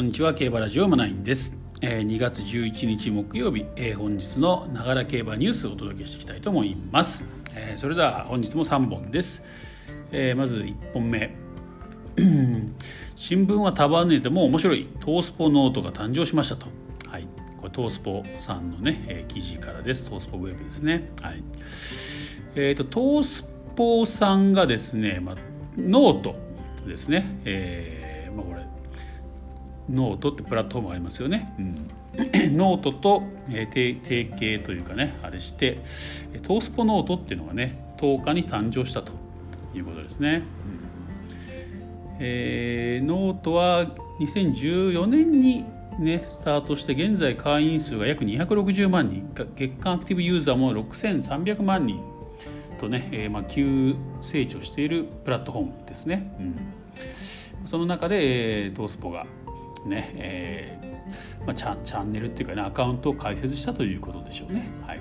こんにちは競馬ラジオマナインです、えー、2月11日木曜日、えー、本日のながら競馬ニュースをお届けしていきたいと思います、えー、それでは本日も3本です、えー、まず1本目。新聞は束ねても面白い。トースポノートが誕生しましたと。はい。これトースポさんのね、え、記事からです。トースポウェブですね。はい。えーと、トースポさんがですね、まあ、ノートですね、えーまあ、これノートってプラットフォームありますよね、うん、ノートと、えー、提携というかねあれして東スポノートっていうのがね10日に誕生したということですね、うん。えー、ノートは2014年にね、スタートして現在会員数が約260万人。月間アクティブユーザーも6300万人とね、えー、まあ急成長しているプラットフォームですね、うん、その中で、えー、トースポがね、えーまあ、チャチャンネルっていうかねアカウントを開設したということでしょうね。はい。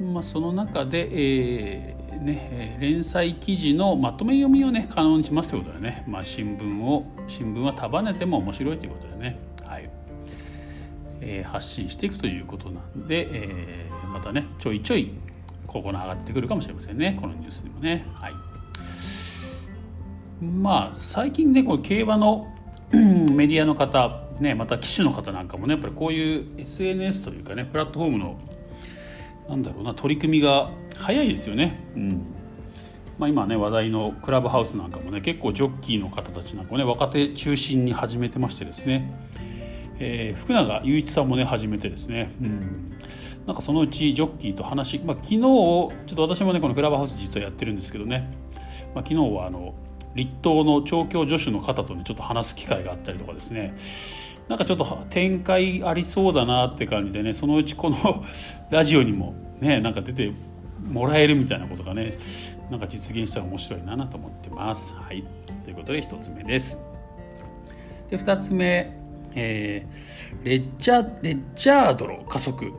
まあ、その中で、えーね、連載記事のまとめ読みをね可能にしますということでね、まあ、新聞を新聞は束ねても面白いということでね、はい。えー、発信していくということなんで、えー、またねちょいちょいここの上がってくるかもしれませんね。このニュースにもね。はいまあ最近ねこの競馬のメディアの方、ね、また騎手の方なんかもねやっぱりこういう SNS というかねプラットフォームのなんだろうな取り組みが早いですよね。うん。まあ、今ね話題のクラブハウスなんかもね結構ジョッキーの方たちなんかもね若手中心に始めてましてですね、えー、福永雄一さんもね始めてですね、うん、なんかそのうちジョッキーと話、まあ、昨日ちょっと私もねこのクラブハウス実はやってるんですけどね、まあ、昨日はあの立東の調教助手の方とねちょっと話す機会があったりとかですねなんかちょっと展開ありそうだなって感じでねそのうちこのラジオにもねなんか出てもらえるみたいなことがねなんか実現したら面白いなと思ってます。はい、ということで1つ目です。で2つ目、えー、レッジャレッジャードロ加速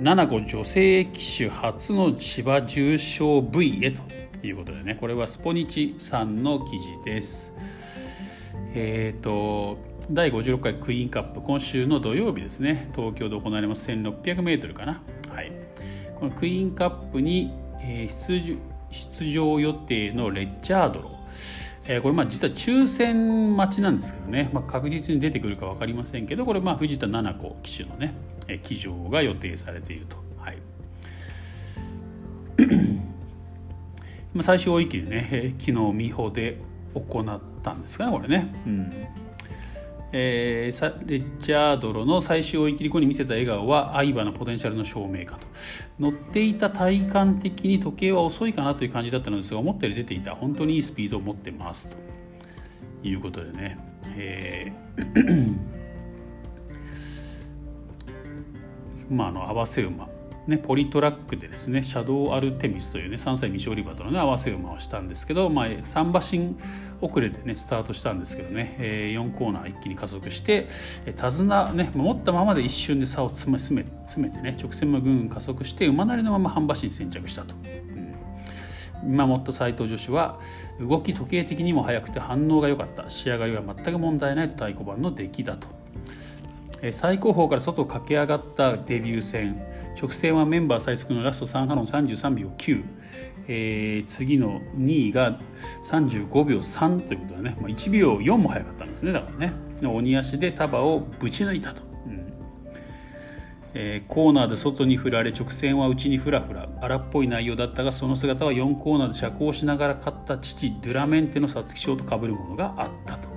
7個女性騎手初の芝重賞 V へということでねこれはスポニチさんの記事です。え、ー、と第56回クイーンカップ今週の土曜日ですね。東京で行われます 1600m かな。はい。このクイーンカップに、えー、出場予定のレッジャードロえー、これまあ実は抽選待ちなんですけどね、まあ、確実に出てくるか分かりませんけどこれまあ藤田七子騎手のね、騎乗が予定されていると。はい最終追い切りね昨日美穂で行ったんですかねこれね。うん。えー、レッジャードロの最終追い切り後に見せた笑顔は相場のポテンシャルの証明かと。乗っていた体感的に時計は遅いかなという感じだったのですが思ったより出ていた。本当にいいスピードを持ってますということでね、え ーまあ、あの合わせ馬ね、ポリトラックでですねシャドウアルテミスというね3歳未勝利馬との、ね、合わせ馬をしたんですけど、まあ、3馬身遅れでねスタートしたんですけどね、えー、4コーナー一気に加速して手綱ね持ったままで一瞬で差を詰め詰め詰めてね直線もぐんぐん加速して馬なりのまま半馬身先着したと。見守った斉藤女子は動き時計的にも速くて反応が良かった。仕上がりは全く問題ない太鼓判の出来だと。最高峰から外を駆け上がったデビュー戦。直線はメンバー最速のラスト3ハロン33秒9、えー、次の2位が35秒3ということでね、まあ、1秒4も速かったんですね。だからね。鬼足で束をぶち抜いたと、うん。えー、コーナーで外に振られ直線は内にフラフラ。荒っぽい内容だったがその姿は4コーナーで車高しながら勝った父ドゥラメンテの皐月賞とかぶるものがあったと。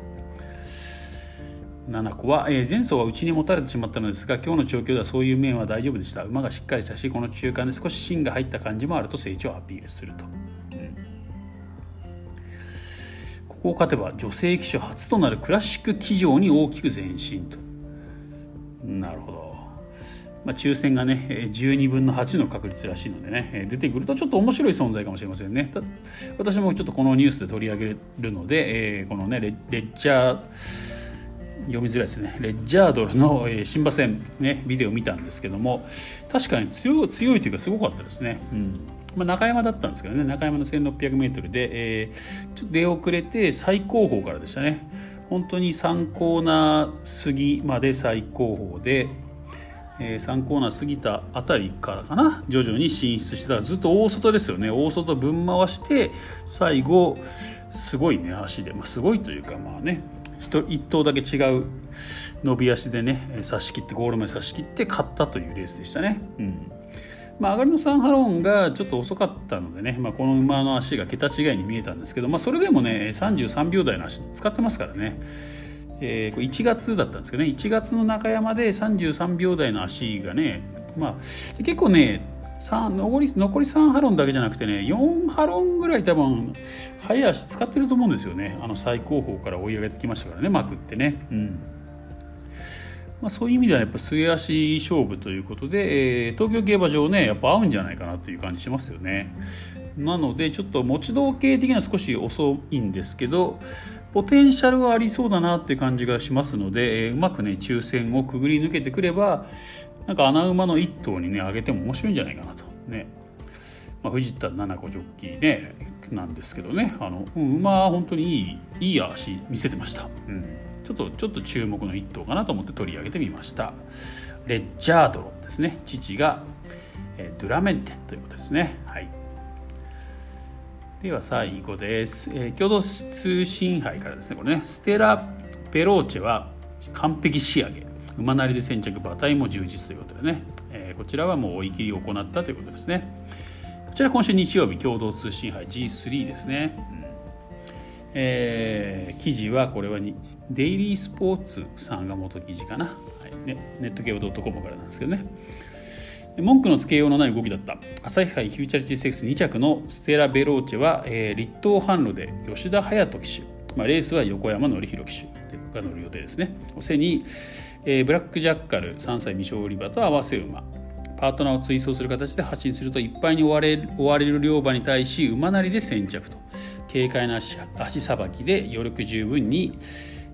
7個は、えー、前走は内に持たれてしまったのですが今日の調教ではそういう面は大丈夫でした。馬がしっかりしたしこの中間で少し芯が入った感じもあると成長をアピールすると、うん、ここを勝てば女性騎手初となるクラシック騎乗に大きく前進と。なるほど、まあ、抽選がね12分の8の確率らしいのでね出てくるとちょっと面白い存在かもしれませんね。私もちょっとこのニュースで取り上げるので、えー、このねレッチャー読みづらいですね。レッジャードルの新馬戦、ね、ビデオ見たんですけども確かに強強いというかすごかったですね、うん。まあ、中山だったんですけどね。中山の 1600m で、えー、ちょっと出遅れて最高峰からでしたね。本当に3コーナー過ぎまで最高峰で、えー、3コーナー過ぎたあたりからかな。徐々に進出してたらずっと大外ですよね。大外ぶん回して最後すごいね足で、まあ、すごいというかまあね。一頭だけ違う伸び足でね差し切ってゴールまで差し切って勝ったというレースでしたね。うん。まあ、上がりのサンハロンがちょっと遅かったのでね、まあ、この馬の足が桁違いに見えたんですけど、まあ、それでもね33秒台の足使ってますからね、えー、1月だったんですけどね。1月の中山で33秒台の足がね、まあ、結構ね残り残り3ハロンだけじゃなくてね4ハロンぐらい多分速い足使ってると思うんですよねあの最高峰から追い上げてきましたからねマクってね。うんまあ、そういう意味ではやっぱ末足勝負ということで、えー、東京競馬場ねやっぱ合うんじゃないかなという感じしますよね。なのでちょっと持ち道系的には少し遅いんですけどポテンシャルはありそうだなって感じがしますので、えー、うまくね抽選をくぐり抜けてくればなんか穴馬の1頭にね上げても面白いんじゃないかなと。ね。まあ、藤田七子ジョッキーねなんですけどね。あの馬は本当にいいいい足見せてました。うん。ちょっとちょっと注目の一頭かなと思って取り上げてみました。レッジャードロですね。父が、えドゥラメンテということですね。はい。では最後です、えー、共同通信杯からですね。これね。ステラ・ペローチェは完璧仕上げ馬なりで先着馬体も充実ということでね、えー、こちらはもう追い切りを行ったということですね。こちら今週日曜日共同通信杯 G3 ですね、うん。えー、記事はこれはにデイリースポーツさんが元記事かな、はい。ね、ネット系 .com からなんですけどね。文句のつけようのない動きだった。朝日杯フューチャリティセックス2着のステラ・ベローチェは、えー、立東販路で吉田隼人騎手、まあ、レースは横山典弘騎手。が乗る予定ですね。お背に、えー、ブラックジャッカル3歳未勝利馬と合わせ馬。パートナーを追走する形で発進するといっぱいに追われ追われる両馬に対し馬なりで先着と。軽快な足さばきで余力十分に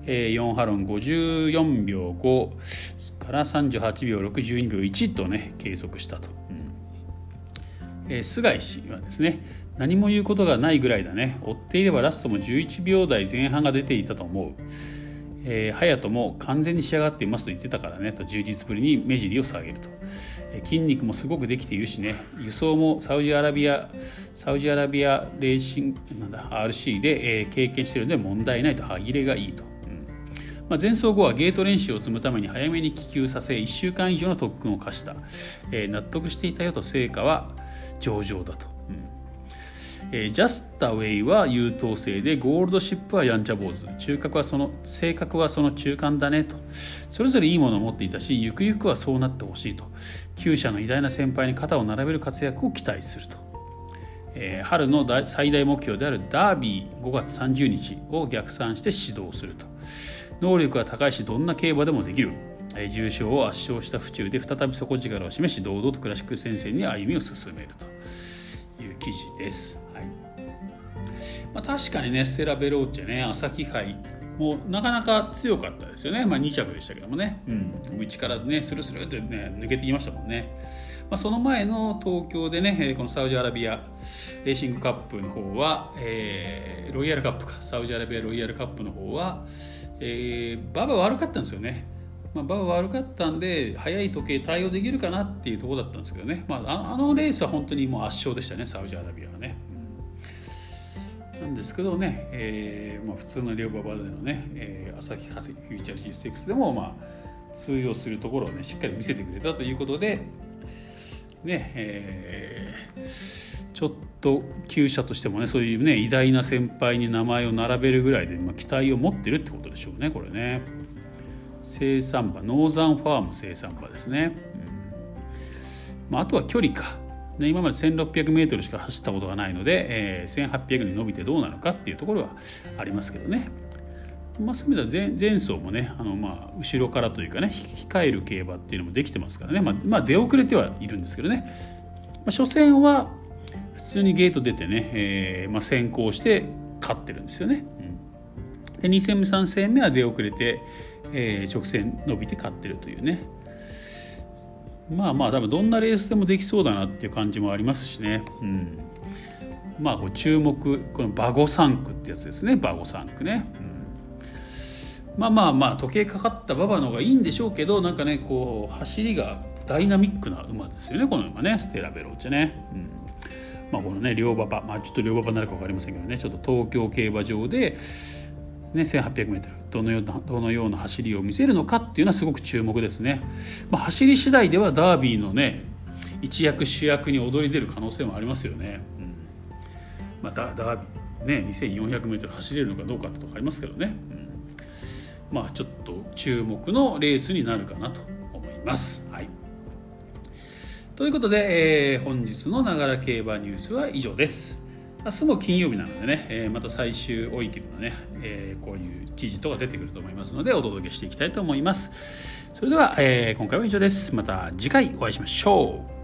4ハロン54秒5から38秒612秒1とね計測したと、うん。えー、菅井氏はですね何も言うことがないぐらいだね。追っていればラストも11秒台前半が出ていたと思う。えー、隼人も完全に仕上がっていますと言ってたからねと充実ぶりに目尻を下げると、えー、筋肉もすごくできているしね輸送もサウジアラビアサウジアラビアレーシングなんだ RC で、えー、経験しているので問題ないと。歯切れがいいと、うん。まあ、前走後はゲート練習を積むために早めに気球させ1週間以上の特訓を課した、えー、納得していたよと成果は上々だと、えー、ジャスタウェイは優等生でゴールドシップはやんちゃ坊主。中核はその性格はその中間だねと。それぞれいいものを持っていたしゆくゆくはそうなってほしいと。厩舎の偉大な先輩に肩を並べる活躍を期待すると、えー、春の最大目標であるダービー5月30日を逆算して指導すると。能力は高いしどんな競馬でもできる。重賞を圧勝した府中で再び底力を示し堂々とクラシック戦線に歩みを進めるという記事です。まあ、確かにねステラ・ベローチェね朝日杯もうなかなか強かったですよね、まあ、2着でしたけどもね、うん、内からねスルスルってね抜けてきましたもんね、まあ、その前の東京でねこのサウジアラビアレーシングカップの方は、えー、ロイヤルカップか。サウジアラビアロイヤルカップの方は、えー、馬場悪かったんですよね。まあ、馬場悪かったんで速い時計対応できるかなっていうところだったんですけどね、まあ、あのレースは本当にもう圧勝でしたねサウジアラビアはね。なんですけどね、えーまあ、普通のレオババでのね、えー、朝日フューチャーシステックスでも、まあ、通用するところをねしっかり見せてくれたということでねえー、ちょっと厩舎としてもねそういうね偉大な先輩に名前を並べるぐらいで、まあ、期待を持ってるってことでしょうねこれね。生産馬ノーザンファーム生産馬ですね、うん。まあ、あとは距離か。で今まで 1600m しか走ったことがないので、えー、1800に伸びてどうなのかっていうところはありますけどね。まあ、そういう意味では前前走もねあのまあ後ろからというかね控える競馬っていうのもできてますからね、まあ、まあ、出遅れてはいるんですけどね、まあ、初戦は普通にゲート出てね、えーまあ、先行して勝ってるんですよね。うん、で2戦目3戦目は出遅れて、えー、直線伸びて勝ってるというねまあまあ多分どんなレースでもできそうだなっていう感じもありますしね。うん。まあ、こう注目このバゴサンクってやつですね。バゴサンクね、うん、まあまあまあ時計かかった馬場の方がいいんでしょうけどなんかねこう走りがダイナミックな馬ですよね。この馬ね。ステラベローチェね、うん。まあ、このね両馬場、まあ、ちょっと両馬場になるか分かりませんけどね。ちょっと東京競馬場で、ね、1800m どのようなどのような走りを見せるのかっていうのはすごく注目ですね、まあ、走り次第ではダービーのね一躍主役に躍り出る可能性もありますよね、うん。まあ、ダービーね 2400m 走れるのかどうかってとこありますけどね、うん、まあちょっと注目のレースになるかなと思います。はい。ということで、えー、本日のながら競馬ニュースは以上です。明日も金曜日なのでね、えー、また最終追い切りのね、えー、こういう記事とか出てくると思いますのでお届けしていきたいと思います。それでは、えー、今回は以上です。また次回お会いしましょう。